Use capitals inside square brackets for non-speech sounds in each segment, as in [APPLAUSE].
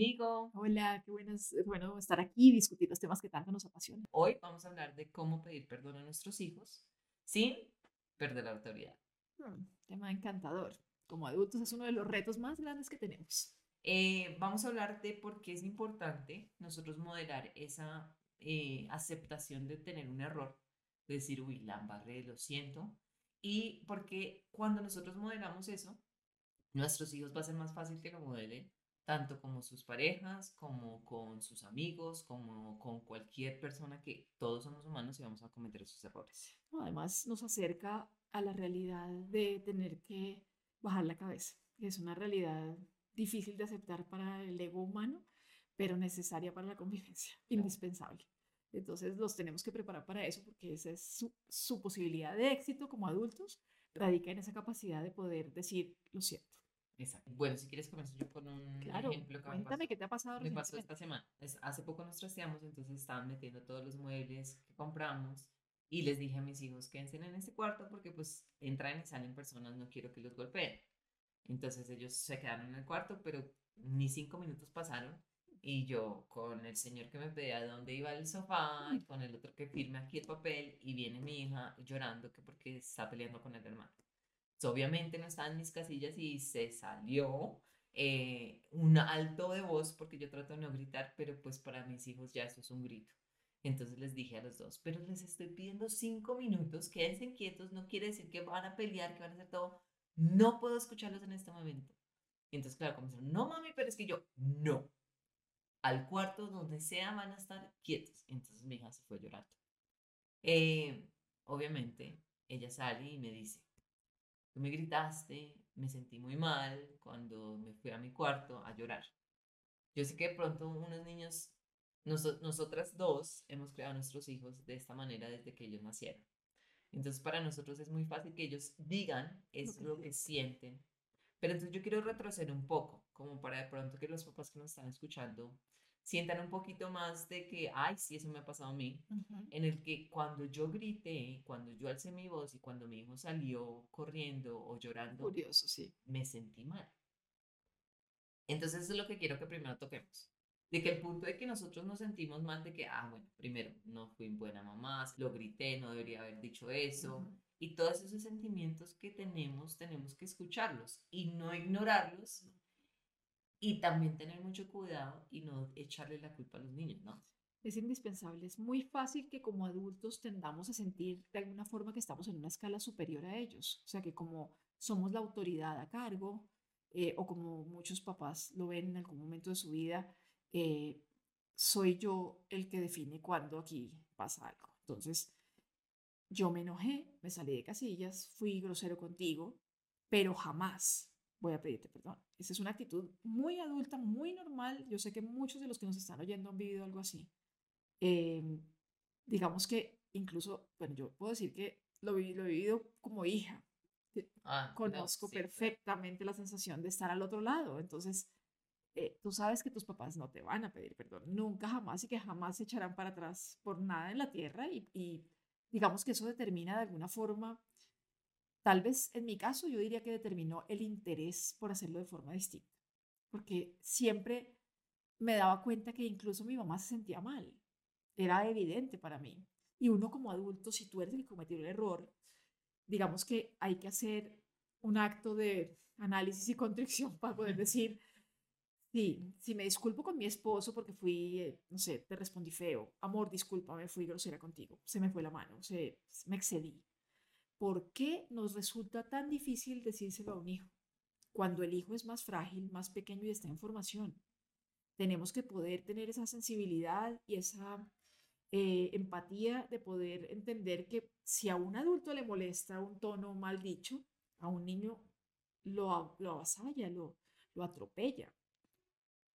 conmigo. Hola, qué buenas, eh, bueno estar aquí y discutir los temas que tanto nos apasionan. Hoy vamos a hablar de cómo pedir perdón a nuestros hijos sin perder la autoridad. Hmm, tema encantador. Como adultos es uno de los retos más grandes que tenemos. Eh, vamos a hablar de por qué es importante nosotros moderar esa eh, aceptación de tener un error, de decir, uy, la embarré, lo siento, y porque cuando nosotros moderamos eso, nuestros hijos va a ser más fácil que lo modelen, tanto como sus parejas, como con sus amigos, como con cualquier persona que todos somos humanos y vamos a cometer esos errores. Además, nos acerca a la realidad de tener que bajar la cabeza. Es una realidad difícil de aceptar para el ego humano, pero necesaria para la convivencia, [LAUGHS] indispensable. Entonces los tenemos que preparar para eso porque esa es su, su posibilidad de éxito como adultos, radica en esa capacidad de poder decir lo cierto. Exacto. Bueno, si quieres comienzo yo con un Claro, ejemplo que cuéntame me pasó. qué te ha pasado Me pasó esta semana. Es- hace poco nos trasteamos, entonces estaban metiendo todos los muebles que compramos y les dije a mis hijos, quédense en este cuarto porque pues entran y salen personas, no quiero que los golpeen. Entonces ellos se quedaron en el cuarto, pero ni cinco minutos pasaron y yo con el señor que me pedía dónde iba el sofá y con el otro que firme aquí el papel y viene mi hija llorando que porque está peleando con el hermano. Entonces, obviamente no estaba en mis casillas y se salió eh, un alto de voz porque yo trato de no gritar, pero pues para mis hijos ya eso es un grito. Entonces les dije a los dos, pero les estoy pidiendo cinco minutos, quédense quietos, no quiere decir que van a pelear, que van a hacer todo. No puedo escucharlos en este momento. Y entonces, claro, comenzaron, no mami, pero es que yo, no. Al cuarto, donde sea, van a estar quietos. Entonces mi hija se fue llorando. Eh, obviamente, ella sale y me dice, tú me gritaste, me sentí muy mal cuando me fui a mi cuarto a llorar. Yo sé que de pronto unos niños, noso- nosotras dos hemos creado a nuestros hijos de esta manera desde que ellos nacieron. Entonces para nosotros es muy fácil que ellos digan es lo que sienten. Pero entonces yo quiero retroceder un poco, como para de pronto que los papás que nos están escuchando sientan un poquito más de que, ay, sí, eso me ha pasado a mí Ujú. en el que cuando yo grité, cuando yo alcé mi voz y cuando mi hijo salió corriendo o llorando, Curioso, sí. me sentí mal. Entonces eso es lo que quiero que primero toquemos. De que el punto de que nosotros nos sentimos mal, de que, ah, bueno, primero, no fui buena mamá, lo grité, no debería haber dicho eso. Ujú. Y todos esos sentimientos que tenemos, tenemos que escucharlos y no ignorarlos. Y también tener mucho cuidado y no echarle la culpa a los niños, ¿no? Es indispensable. Es muy fácil que como adultos tendamos a sentir de alguna forma que estamos en una escala superior a ellos. O sea, que como somos la autoridad a cargo, eh, o como muchos papás lo ven en algún momento de su vida, eh, soy yo el que define cuándo aquí pasa algo. Entonces, yo me enojé, me salí de casillas, fui grosero contigo, pero jamás voy a pedirte perdón. Esa es una actitud muy adulta, muy normal. Yo sé que muchos de los que nos están oyendo han vivido algo así. Eh, digamos que incluso, bueno, yo puedo decir que lo, viví- lo he vivido como hija. que Ah, no, Conozco sí, perfectamente la sensación de estar al otro lado. Entonces, eh, tú sabes que tus papás no te van a pedir perdón, nunca jamás y que jamás se echarán para atrás por nada en la tierra y, y digamos que eso determina de alguna forma, tal vez en mi caso yo diría que determinó el interés por hacerlo de forma distinta, porque siempre me daba cuenta que incluso mi mamá se sentía mal, era evidente para mí. Y uno como adulto, si tú eres el que cometió el error, digamos que hay que hacer un acto de análisis y contrición [LAUGHS] para poder decir, sí, si me disculpo con mi esposo porque fui, eh, no sé, te respondí feo, amor, discúlpame, fui grosera contigo, se me fue la mano, se, me excedí. ¿Por qué nos resulta tan difícil decírselo a un hijo? Cuando el hijo es más frágil, más pequeño y está en formación. Tenemos que poder tener esa sensibilidad y esa eh, empatía de poder entender que si a un adulto le molesta un tono mal dicho, a un niño lo, lo avasalla, lo, lo atropella.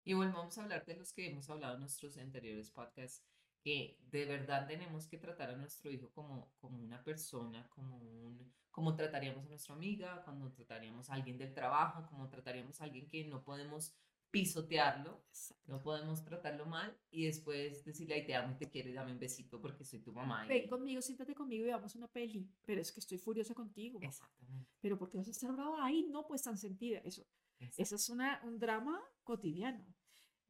Y volvamos a hablar de los que hemos hablado en nuestros anteriores podcasts, que de verdad tenemos que tratar a nuestro hijo como, como una persona, como un, como trataríamos a nuestra amiga, cuando trataríamos a alguien del trabajo, como trataríamos a alguien que no podemos pisotearlo, no podemos tratarlo mal y después decirle, ay, te amo te quiero y dame un besito porque soy tu mamá. y- Ven conmigo, siéntate conmigo y veamos una peli. Pero es que estoy furiosa contigo. mamá. Exactamente. Pero ¿por qué vas a estar brava? Ay, no, pues tan sentida. Eso, exacto. eso es una, un drama cotidiano.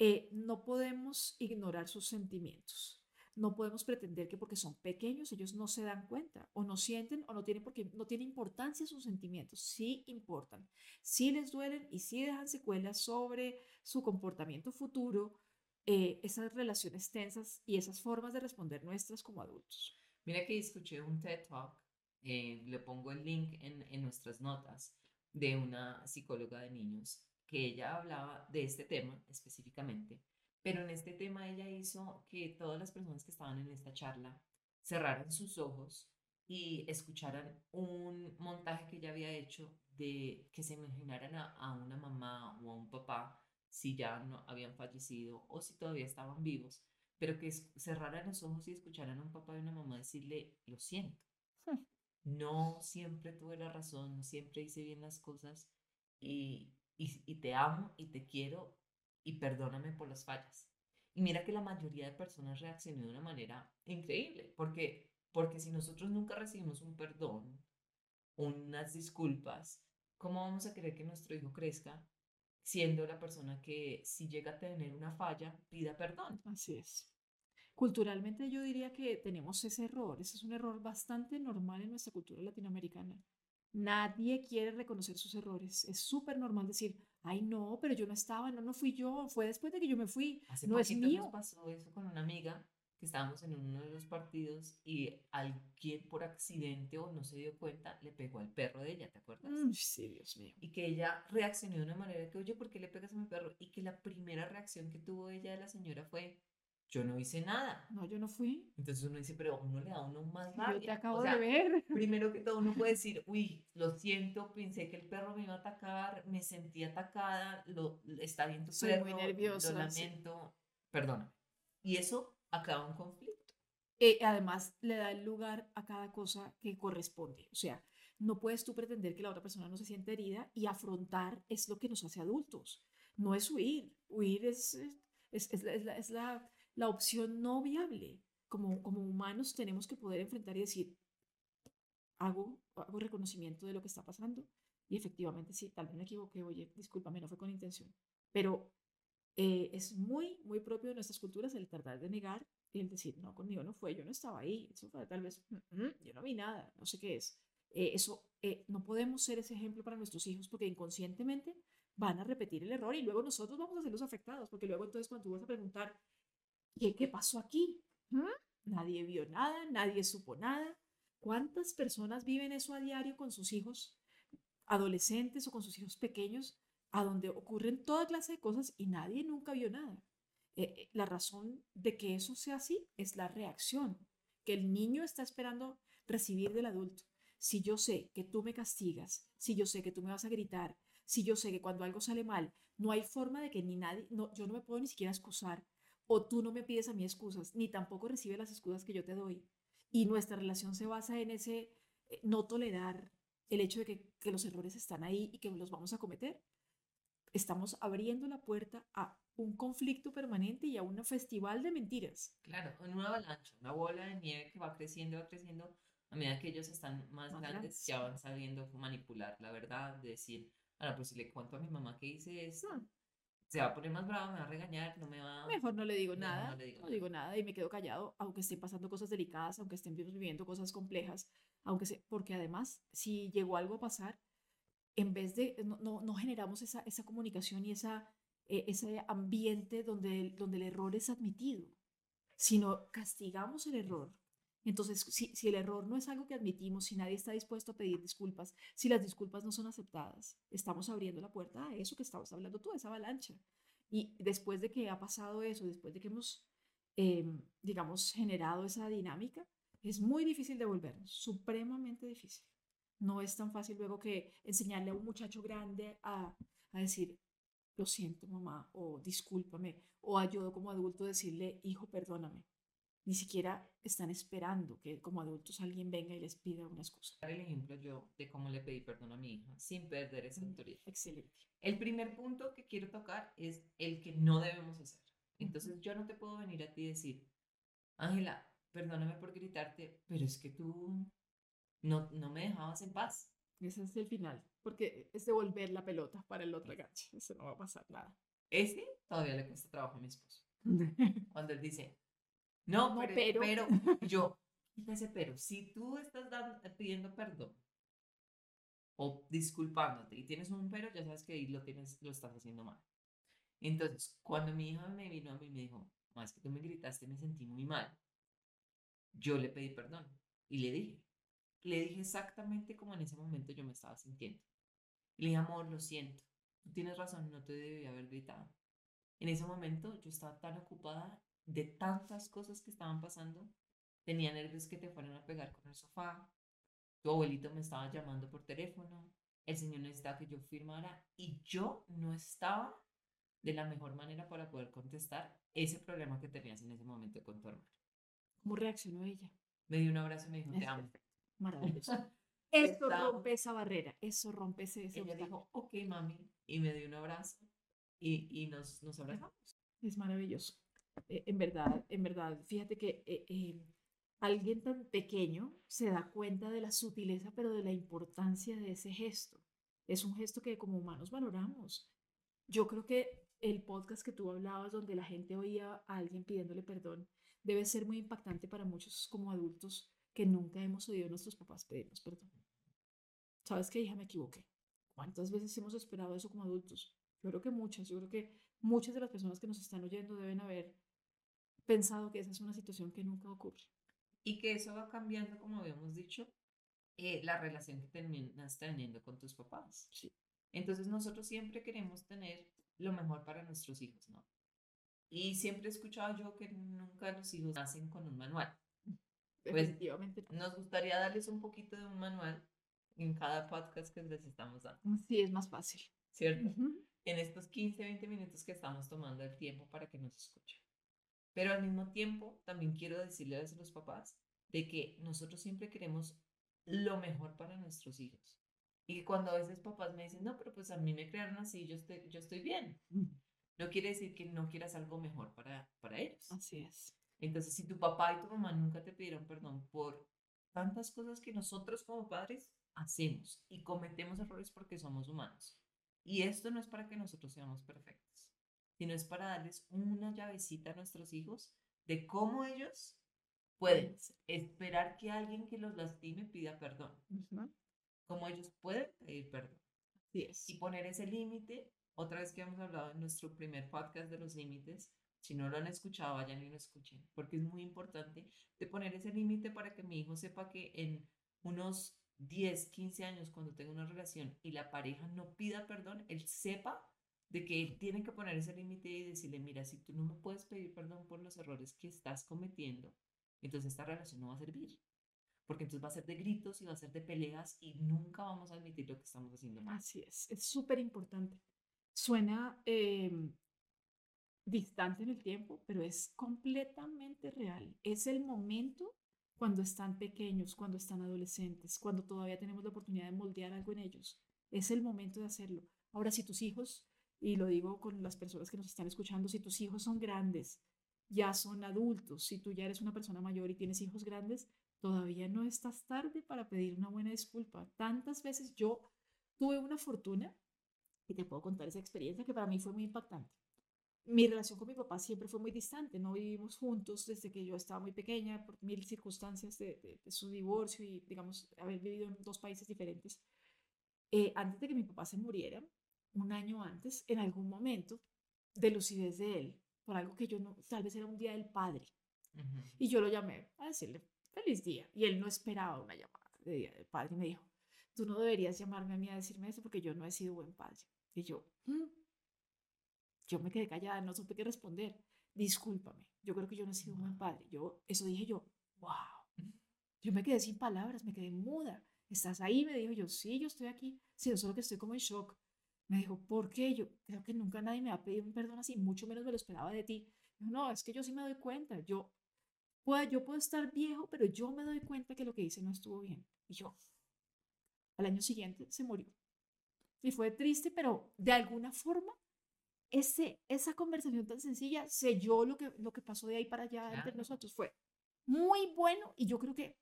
eh, no podemos ignorar sus sentimientos. No podemos pretender que porque son pequeños ellos no se dan cuenta o no sienten o no tienen porque no tiene importancia sus sentimientos. Sí importan, sí les duelen y sí dejan secuelas sobre su comportamiento futuro, eh, esas relaciones tensas y esas formas de responder nuestras como adultos. Mira que escuché un TED Talk, eh, le pongo el link en, en nuestras notas, de una psicóloga de niños, que ella hablaba de este tema específicamente pero en este tema ella hizo que todas las personas que estaban en esta charla cerraran sus ojos y escucharan un montaje que ella había hecho de que se imaginaran a, una mamá o a un papá si ya no habían fallecido o si todavía estaban vivos, pero que cerraran los ojos y escucharan a un papá y una mamá decirle, lo siento. Hmm. No siempre tuve la razón, no siempre hice bien las cosas y, y, y te amo y te quiero y perdóname por las fallas. Y mira que la mayoría de personas reaccionó de una manera increíble, porque, porque si nosotros nunca recibimos un perdón, unas disculpas, ¿cómo vamos a querer que nuestro hijo crezca siendo la persona que si llega a tener una falla, pida perdón? Así es. Culturalmente yo diría que tenemos ese error, ese es un error bastante normal en nuestra cultura latinoamericana. Nadie quiere reconocer sus errores. Es súper normal decir, ay no, pero yo no estaba, no, no fui yo, fue después de que yo me fui, Hace no es mío. Nos pasó eso con una amiga que estábamos en uno de los partidos y alguien por accidente o no se dio cuenta le pegó al perro de ella, ¿te acuerdas? sí, Dios mío. Y que ella reaccionó de una manera que, oye, ¿por qué le pegas a mi perro? Y que la primera reacción que tuvo ella de la señora fue, yo no hice nada. No, yo no fui. Entonces uno dice, pero uno le da uno más rabia. Yo te acabo de ver. [LAUGHS] Primero que todo uno puede decir, uy, lo siento, pensé que el perro me iba a atacar, me sentí atacada, lo, está bien tu Soy muy nerviosa. lo lamento, perdona. Y eso acaba un conflicto. Eh, además, le da el lugar a cada cosa que corresponde. O sea, no puedes tú pretender que la otra persona no se siente herida y afrontar es lo que nos hace adultos. No es huir. Huir es, es, es, es la, es la la opción no viable. Como, como humanos tenemos que poder enfrentar y decir, hago, hago reconocimiento de lo que está pasando y efectivamente sí, tal vez me equivoqué, oye, discúlpame, no fue con intención. Pero eh, es muy, muy propio de nuestras culturas el tratar de negar y el decir, no, conmigo no fue, yo no estaba ahí, eso fue tal vez, mm, mm, yo no vi nada, no sé qué es. Eh, eso, eh, no podemos ser ese ejemplo para nuestros hijos porque inconscientemente van a repetir el error y luego nosotros vamos a ser los afectados, porque luego entonces cuando tú vas a preguntar, ¿Qué, qué pasó aquí? ¿Mm? Nadie vio nada, nadie supo nada. ¿Cuántas personas viven eso a diario con sus hijos adolescentes o con sus hijos pequeños, a donde ocurren toda clase de cosas y nadie nunca vio nada? Eh, eh, la razón de que eso sea así es la reacción que el niño está esperando recibir del adulto. Si yo sé que tú me castigas, si yo sé que tú me vas a gritar, si yo sé que cuando algo sale mal, no hay forma de que ni nadie, no, yo no me puedo ni siquiera excusar, o tú no me pides a mí excusas, ni tampoco recibes las excusas que yo te doy. Y nuestra relación se basa en ese eh, no tolerar el hecho de que, que los errores están ahí y que los vamos a cometer. Estamos abriendo la puerta a un conflicto permanente y a un festival de mentiras. Claro, en una avalancha, una bola de nieve que va creciendo, va creciendo. A medida que ellos están más, grandes, ya van sabiendo manipular la verdad, decir, ahora, pues si le cuento a mi mamá que hice eso, hmm se va a poner más bravo, me va a regañar, no me va... Mejor no le digo nada, no, digo, nada y me quedo callado, aunque estén pasando cosas delicadas, aunque estén viviendo cosas complejas, aunque se, porque además, si llegó algo a pasar, en vez de, no, no, generamos esa, esa comunicación y esa, eh, ese ambiente donde, donde el error es admitido, sino castigamos el error. Entonces, si, el error no es algo que admitimos, si nadie está dispuesto a pedir disculpas, si las disculpas no son aceptadas, estamos abriendo la puerta a eso que estabas hablando tú, esa avalancha. Y después de que ha pasado eso, después de que hemos, em, digamos, generado esa dinámica, es muy difícil devolvernos, supremamente difícil. No es tan fácil luego que enseñarle a un muchacho grande a, a decir, lo siento mamá, o discúlpame, o ayudo como adulto decirle, hijo, perdóname. Ni siquiera están esperando que como adultos alguien venga y les pida una excusa. El ejemplo yo de cómo le pedí perdón a mi hija sin perder esa autoridad. Excelente. El primer punto que quiero tocar es el que no debemos hacer. Entonces yo no te puedo venir a ti y decir, Ángela, perdóname por gritarte, pero es que tú no, no me dejabas en paz. Ese es el final, porque es devolver la pelota para el otro enganche. Eso no va a pasar nada. Ese todavía le cuesta trabajo a mi esposo. [LAUGHS] Cuando él dice, no, No, pero, pero". pero, y [LAUGHS] yo, ese pero, si tú estás dando- pidiendo perdón o disculpándote y tienes un pero, ya sabes que ahí lo, tienes, lo estás haciendo mal. Entonces, cuando mi hija me vino a mí y me dijo, más que tú me gritaste, me sentí muy mal, yo le pedí perdón y le dije, le dije exactamente como en ese momento yo me estaba sintiendo. Le dije, amor, lo siento, tú tienes razón, no te debí haber gritado. En ese momento yo estaba tan ocupada de tantas cosas que estaban pasando, tenía nervios que te fueran a pegar con el sofá, tu abuelito me estaba llamando por teléfono, el señor necesitaba que yo firmara y yo no estaba de la mejor manera para poder contestar ese problema que tenías en ese momento con tu hermano. ¿Cómo reaccionó ella? Me dio un abrazo y me dijo, te amo. Maravilloso. [LAUGHS] Eso rompe esa barrera, eso rompe ese, ese Ella dijo, ok, mami, y me dio un abrazo y, y nos, nos abrazamos. Es maravilloso. Eh, en verdad, en verdad, fíjate que eh, eh, alguien tan pequeño se da cuenta de la sutileza, pero de la importancia de ese gesto. Es un gesto que como humanos valoramos. Yo creo que el podcast que tú hablabas, donde la gente oía a alguien pidiéndole perdón, debe ser muy impactante para muchos como adultos que nunca hemos oído a nuestros papás pedirnos perdón. ¿Sabes qué, hija? Me equivoqué. ¿Cuántas veces hemos esperado eso como adultos? Yo creo que muchas. Yo creo que muchas de las personas que nos están oyendo deben haber pensado que esa es una situación que nunca ocurre. Y que eso va cambiando, como habíamos dicho, eh, la relación que terminas teniendo con tus papás. Sí. Entonces nosotros siempre queremos tener lo mejor para nuestros hijos, ¿no? Y siempre he escuchado yo que nunca los hijos nacen con un manual. Pues. Nos gustaría darles un poquito de un manual en cada podcast que les estamos dando, Sí, es más fácil. ¿cierto? En estos 15, 20 minutos que estamos tomando el tiempo para que nos escuchen. Pero al mismo tiempo, también quiero decirles a los papás de que nosotros siempre queremos lo mejor para nuestros hijos. Y que cuando a veces papás me dicen, no, pero pues a mí me crearon así, yo estoy, yo estoy bien. No quiere decir que no quieras algo mejor para, para ellos. Así es. Entonces, si tu papá y tu mamá nunca te pidieron perdón por tantas cosas que nosotros como padres hacemos y cometemos errores porque somos humanos. Y esto no es para que nosotros seamos perfectos, sino es para darles una llavecita a nuestros hijos de cómo ellos pueden esperar que alguien que los lastime pida perdón, cómo ellos pueden pedir perdón. Y poner ese límite. Otra vez que hemos hablado en nuestro primer podcast de los límites, si no lo han escuchado, vayan y lo escuchen, porque es muy importante de poner ese límite para que mi hijo sepa que en unos 10, 15 años, cuando tenga una relación y la pareja no pida perdón, él sepa de que él tiene que poner ese límite y decirle, mira, si tú no me puedes pedir perdón por los errores que estás cometiendo, entonces esta relación no va a servir. Porque entonces va a ser de gritos y va a ser de peleas y nunca vamos a admitir lo que estamos haciendo mal. Así es. Es súper importante. Suena em, distante en el tiempo, pero es completamente real. Es el momento cuando están pequeños, cuando están adolescentes, cuando todavía tenemos la oportunidad de moldear algo en ellos. Es el momento de hacerlo. Ahora, si tus hijos, y lo digo con las personas que nos están escuchando, si tus hijos son grandes, ya son adultos, si tú ya eres una persona mayor y tienes hijos grandes, todavía no estás tarde para pedir una buena disculpa. Tantas veces yo tuve una fortuna, y te puedo contar esa experiencia que para mí fue muy impactante. Mi relación con mi papá siempre fue muy distante, no vivimos juntos desde que yo estaba muy pequeña por mil circunstancias de, de- de su divorcio y, digamos, haber vivido en dos países diferentes. Eh, antes de que mi papá se muriera, un año antes, en algún momento de lucidez de él, por algo que yo no, tal vez era un día del padre, y yo lo llamé a decirle feliz día. Y él no esperaba una llamada de día del padre y me dijo, tú no deberías llamarme a mí a decirme eso porque yo no he sido buen padre. Y yo, "Mm". yo me quedé callada, no supe qué responder. Discúlpame, yo creo que yo no he sido un buen padre. Yo, eso dije yo, wow. Yo me quedé sin palabras, me quedé muda. ¿Estás ahí? Me dijo yo, sí, yo estoy aquí. Sí, solo que estoy como en shock. Me dijo, ¿por qué? Yo creo que nunca nadie me ha pedido un perdón así, mucho menos me lo esperaba de ti. Yo, no, es que yo sí me doy cuenta. Yo puedo, yo puedo estar viejo, pero yo me doy cuenta que lo que hice no estuvo bien. Y yo, al año siguiente se murió. Y fue triste, pero de alguna forma, ese, esa conversación tan sencilla selló lo que, lo que pasó de ahí para allá entre Claro. nosotros. Fue muy bueno y yo creo que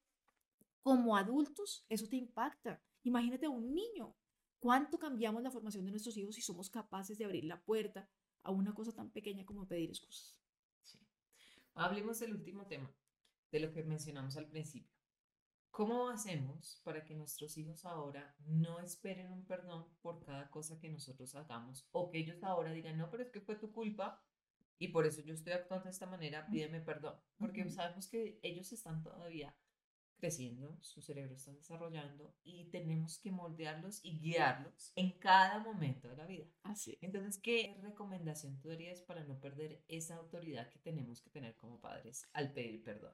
como adultos eso te impacta. Imagínate a un niño. ¿Cuánto cambiamos la formación de nuestros hijos si somos capaces de abrir la puerta a una cosa tan pequeña como pedir excusas. Sí. Hablemos del último tema, de lo que mencionamos al principio. ¿Cómo hacemos para que nuestros hijos ahora no esperen un perdón por cada cosa que nosotros hagamos o que ellos ahora digan, no, pero es que fue tu culpa y por eso yo estoy actuando de esta manera, pídeme perdón? Porque Ujú. sabemos que ellos están todavía creciendo, su cerebro está desarrollando y tenemos que moldearlos y guiarlos en cada momento de la vida. Así es. Entonces, ¿qué recomendación tú darías para no perder esa autoridad que tenemos que tener como padres al pedir perdón?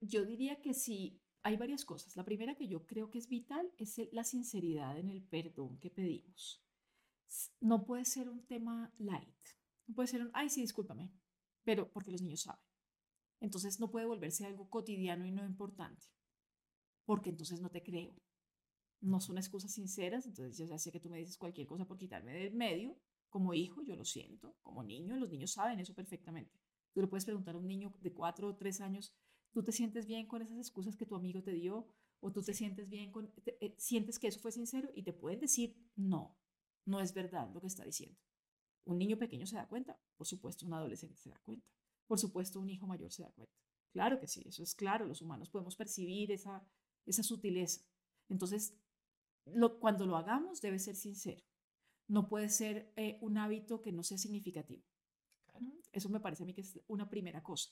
Yo diría que sí, hay varias cosas. La primera que yo creo que es vital es la sinceridad en el perdón que pedimos. No puede ser un tema light. No puede ser un, ay, sí, discúlpame, pero porque los niños saben. Entonces no puede volverse algo cotidiano y no importante, porque entonces no te creo. No son excusas sinceras, entonces yo ya sé que tú me dices cualquier cosa por quitarme del medio. Como hijo, yo lo siento. Como niño, los niños saben eso perfectamente. Tú le puedes preguntar a un niño de cuatro o tres años, ¿tú te sientes bien con esas excusas que tu amigo te dio? ¿O tú te sientes bien con, te- eh, sientes que eso fue sincero? Y te pueden decir, no, no es verdad lo que está diciendo. Un niño pequeño se da cuenta, por supuesto un adolescente se da cuenta, por supuesto un hijo mayor se da cuenta. Claro que sí, eso es claro, los humanos podemos percibir esa, esa sutileza. Entonces, lo, cuando lo hagamos debe ser sincero. No puede ser eh, un hábito que no sea significativo. Eso me parece a mí que es una primera cosa.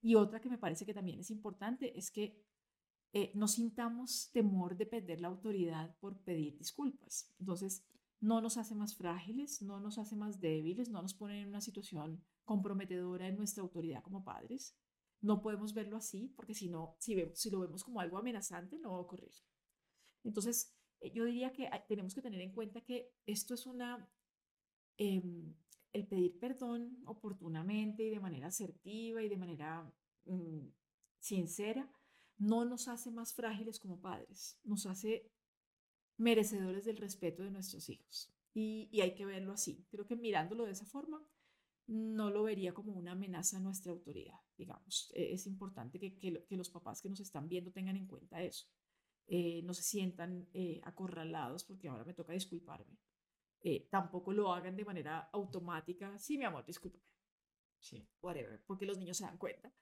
Y otra que me parece que también es importante es que eh, no sintamos temor de perder la autoridad por pedir disculpas. Entonces, no nos hace más frágiles, no nos hace más débiles, no nos pone en una situación comprometedora en nuestra autoridad como padres. No podemos verlo así, porque si no, si, vemos, si lo vemos como algo amenazante, no va a ocurrir. Entonces, eh, yo diría que hay- tenemos que tener en cuenta que esto es una, em, el pedir perdón oportunamente y de manera asertiva y de manera mm, sincera, no nos hace más frágiles como padres, nos hace merecedores del respeto de nuestros hijos. Y hay que verlo así. Creo que mirándolo de esa forma, no lo vería como una amenaza a nuestra autoridad, digamos. Eh, es importante que, que, que los papás que nos están viendo tengan en cuenta eso. Eh, no se sientan eh, acorralados porque ahora me toca disculparme. Eh, tampoco lo hagan de manera automática. Sí, mi amor, discúlpame. Sí. Whatever, porque los niños se dan cuenta.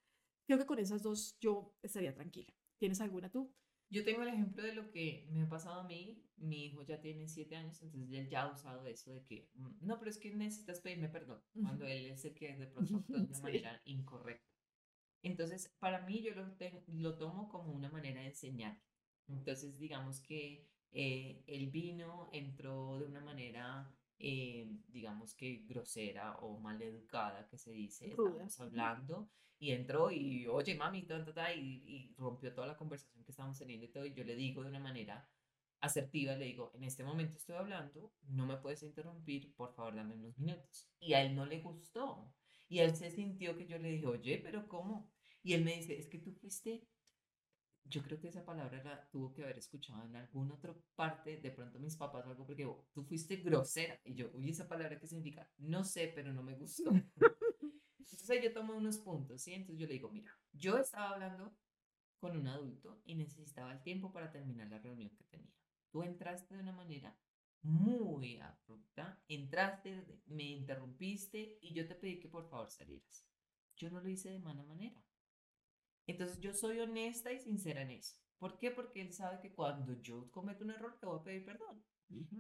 Creo que con esas dos yo estaría tranquila. ¿Tienes alguna tú? Yo tengo el ejemplo de lo que me ha pasado a mí. Mi hijo ya tiene siete años, entonces él ya ha usado eso de que, mm, no, pero es que necesitas pedirme perdón, cuando él es el que de pronto [LAUGHS] actúa de una Sí. manera incorrecta. Entonces, para mí yo lo, te- lo tomo como una manera de enseñar. Entonces, digamos que eh, él vino, entró de una manera, eh, digamos que grosera o maleducada, que se dice, Ruda. estábamos hablando, y entró y, oye, mami, ta, ta, ta, y, y rompió toda la conversación que estábamos teniendo y todo, y yo le digo de una manera asertiva, le digo, en este momento estoy hablando, no me puedes interrumpir, por favor, dame unos minutos. Y a él no le gustó. Y él se sintió que yo le dije, oye, pero ¿cómo? Y él me dice, es que tú fuiste, yo creo que esa palabra la tuvo que haber escuchado en alguna otra parte, de pronto mis papás o algo, porque tú fuiste grosera. Y yo, uy, esa palabra qué significa, no sé, pero no me gustó. [LAUGHS] Entonces ahí yo tomo unos puntos, ¿sí? Entonces yo le digo, mira, yo estaba hablando con un adulto y necesitaba el tiempo para terminar la reunión que tenía. Tú entraste de una manera muy abrupta, entraste, me interrumpiste y yo te pedí que por favor salieras. Yo no lo hice de mala manera. Entonces yo soy honesta y sincera en eso. ¿Por qué? Porque él sabe que cuando yo cometo un error te voy a pedir perdón.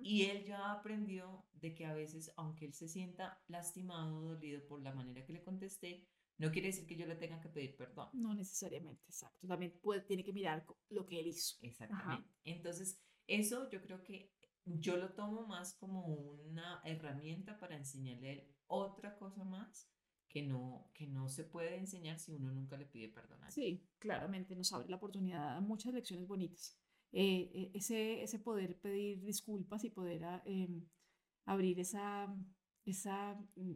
Y él ya aprendió de que a veces, aunque él se sienta lastimado, dolido por la manera que le contesté, no quiere decir que yo le tenga que pedir perdón. No necesariamente, exacto. También puede, tiene que mirar lo que él hizo. Exactamente. Entonces, eso yo creo que yo lo tomo más como una herramienta para enseñarle a él otra cosa más que no, que no se puede enseñar si uno nunca le pide perdón a. Sí, claramente nos abre la oportunidad a muchas lecciones bonitas. Eh, eh, ese, ese poder pedir disculpas y poder a- em, abrir esa, esa mm,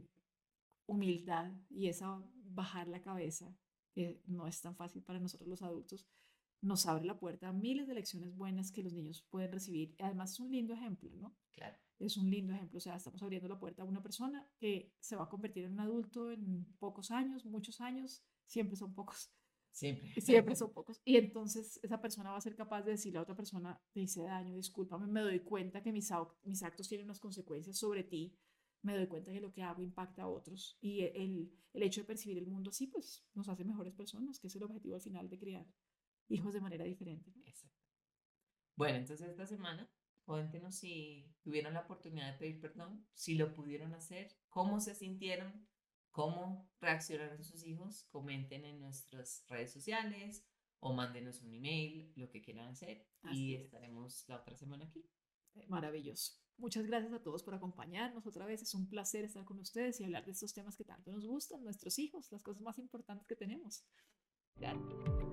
humildad y esa bajar la cabeza, que no es tan fácil para nosotros los adultos, nos abre la puerta a miles de lecciones buenas que los niños pueden recibir. Además es un lindo ejemplo, ¿no? Claro. Es un lindo ejemplo, o sea, estamos abriendo la puerta a una persona que se va a convertir en un adulto en pocos años, muchos años, siempre son pocos, Siempre. [LAUGHS] siempre son pocos. Y entonces esa persona va a ser capaz de decirle a otra persona, te hice daño, discúlpame, me doy cuenta que mis, mis actos tienen unas consecuencias sobre ti, me doy cuenta que lo que hago impacta a otros y e, el, el hecho de percibir el mundo así, pues nos hace mejores personas, que es el objetivo al final de criar hijos de manera diferente. Exacto. Bueno, entonces esta semana, cuéntenos si tuvieron la oportunidad de pedir perdón, si lo pudieron hacer, cómo se sintieron, cómo reaccionaron sus hijos, comenten en nuestras redes sociales o mándenos un email, lo que quieran hacer y estaremos la otra semana aquí. Maravilloso. Muchas gracias a todos por acompañarnos otra vez. Es un placer estar con ustedes y hablar de estos temas que tanto nos gustan, nuestros hijos, las cosas más importantes que tenemos. Gracias.